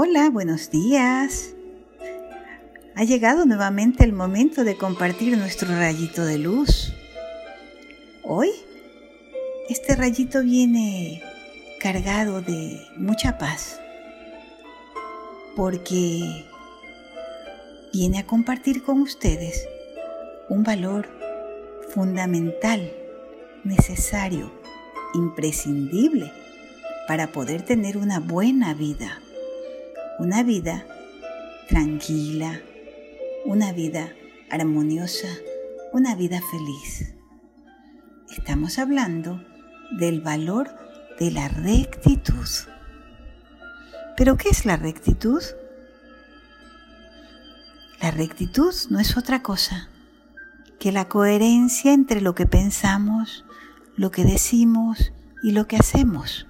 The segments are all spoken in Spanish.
Hola, buenos días. Ha llegado nuevamente el momento de compartir nuestro rayito de luz. Hoy, este rayito viene cargado de mucha paz, porque viene a compartir con ustedes un valor fundamental, necesario, imprescindible para poder tener una buena vida una vida tranquila, una vida armoniosa, una vida feliz. Estamos hablando del valor de la rectitud. ¿Pero qué es la rectitud? La rectitud no es otra cosa que la coherencia entre lo que pensamos, lo que decimos y lo que hacemos.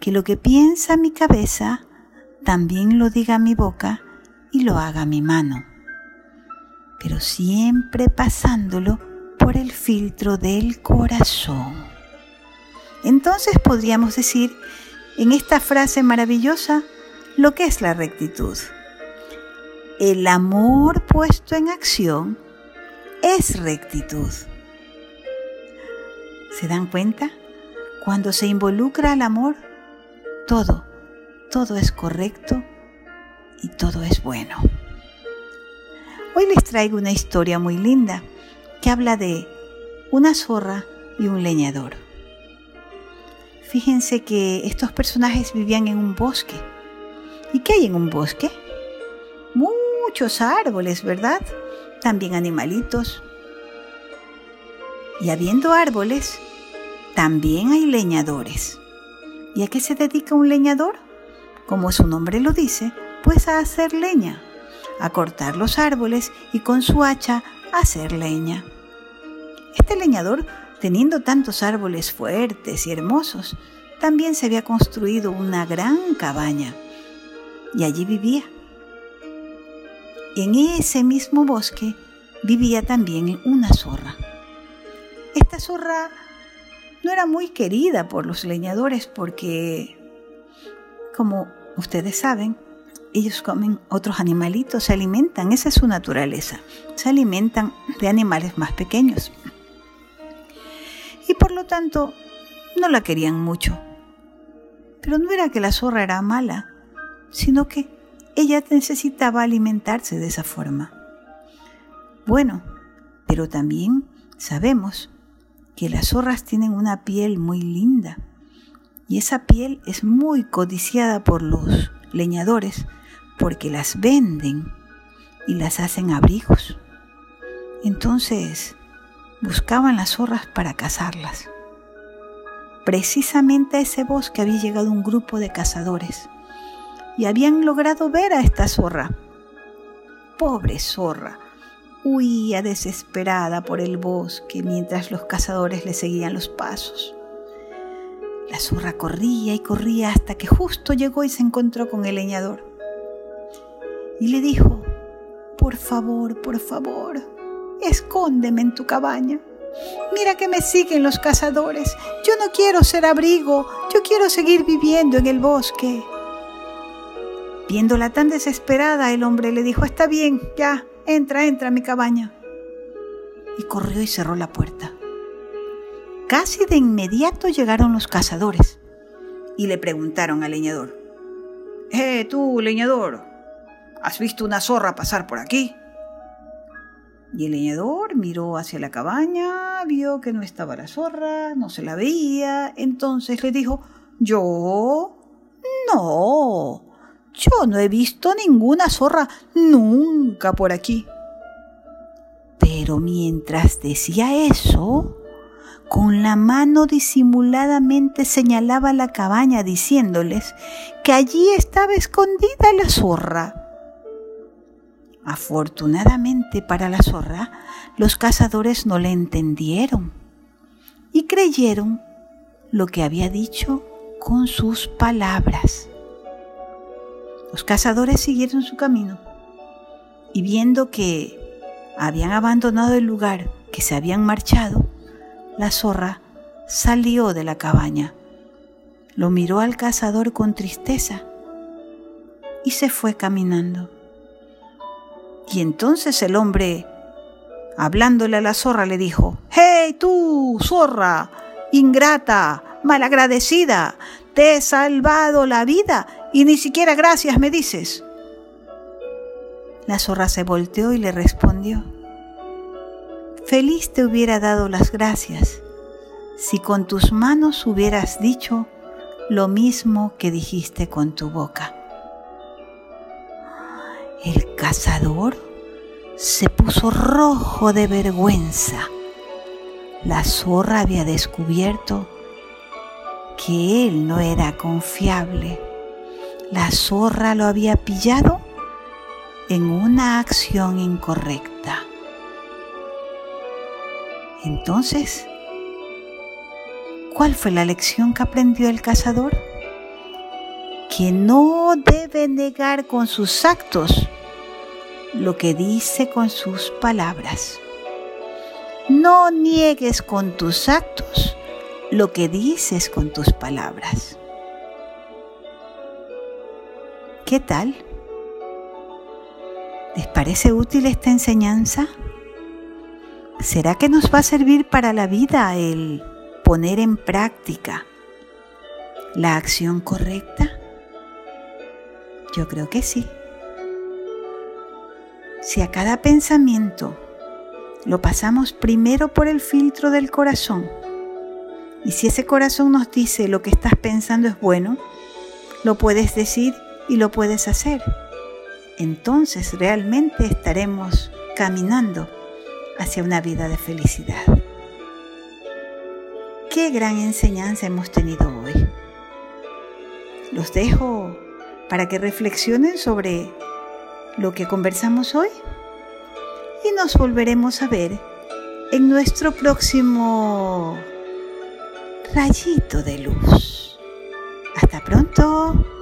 Que lo que piensa mi cabeza también lo diga mi boca y lo haga mi mano, pero siempre pasándolo por el filtro del corazón. Entonces podríamos decir en esta frase maravillosa lo que es la rectitud. El amor puesto en acción es rectitud. ¿Se dan cuenta? Cuando se involucra el amor, todo, todo es correcto y todo es bueno. Hoy les traigo una historia muy linda que habla de una zorra y un leñador. Fíjense que estos personajes vivían en un bosque. ¿Y qué hay en un bosque? Muchos árboles, ¿verdad? También animalitos. Y habiendo árboles, también hay leñadores. ¿Y a qué se dedica un leñador? Como su nombre lo dice, pues a hacer leña, a cortar los árboles y con su hacha hacer leña. Este leñador, teniendo tantos árboles fuertes y hermosos, también se había construido una gran cabaña y allí vivía. En ese mismo bosque vivía también una zorra. Esta zorra no era muy querida por los leñadores porque, como ustedes saben, ellos comen otros animalitos, se alimentan, esa es su naturaleza, se alimentan de animales más pequeños. Y por lo tanto, no la querían mucho. Pero no era que la zorra era mala, sino que ella necesitaba alimentarse de esa forma. Bueno, pero también sabemos que las zorras tienen una piel muy linda y esa piel es muy codiciada por los leñadores porque las venden y las hacen abrigos. Entonces buscaban las zorras para cazarlas. Precisamente a ese bosque había llegado un grupo de cazadores y habían logrado ver a esta zorra. Pobre zorra, huía desesperada por el bosque mientras los cazadores le seguían los pasos. La zorra corría y corría hasta que justo llegó y se encontró con el leñador. Y le dijo, por favor, por favor, escóndeme en tu cabaña. Mira que me siguen los cazadores. Yo no quiero ser abrigo, yo quiero seguir viviendo en el bosque. Viéndola tan desesperada, el hombre le dijo, está bien, ya, entra, entra a mi cabaña. Y corrió y cerró la puerta. Casi de inmediato llegaron los cazadores y le preguntaron al leñador, Eh, tú, leñador, ¿has visto una zorra pasar por aquí? Y el leñador miró hacia la cabaña, vio que no estaba la zorra, no se la veía, entonces le dijo, yo, no, yo no he visto ninguna zorra nunca por aquí. Pero mientras decía eso, con la mano disimuladamente señalaba la cabaña diciéndoles que allí estaba escondida la zorra. Afortunadamente para la zorra, los cazadores no le entendieron y creyeron lo que había dicho con sus palabras. Los cazadores siguieron su camino y viendo que habían abandonado el lugar, que se habían marchado, la zorra salió de la cabaña. Lo miró al cazador con tristeza y se fue caminando. Y entonces el hombre, hablándole a la zorra, le dijo, ¡Hey tú, zorra! Ingrata, malagradecida, te he salvado la vida y ni siquiera gracias me dices. La zorra se volteó y le respondió, Feliz te hubiera dado las gracias si con tus manos hubieras dicho lo mismo que dijiste con tu boca. El cazador se puso rojo de vergüenza. La zorra había descubierto que él no era confiable. La zorra lo había pillado en una acción incorrecta. Entonces, ¿cuál fue la lección que aprendió el cazador? Que no debe negar con sus actos lo que dice con sus palabras. No niegues con tus actos lo que dices con tus palabras. ¿Qué tal? ¿Les parece útil esta enseñanza? ¿Será que nos va a servir para la vida el poner en práctica la acción correcta? Yo creo que sí. Si a cada pensamiento lo pasamos primero por el filtro del corazón, y si ese corazón nos dice lo que estás pensando es bueno, lo puedes decir y lo puedes hacer. Entonces realmente estaremos caminando hacia una vida de felicidad. Qué gran enseñanza hemos tenido hoy. Los dejo para que reflexionen sobre lo que conversamos hoy y nos volveremos a ver en nuestro próximo rayito de luz. Hasta pronto.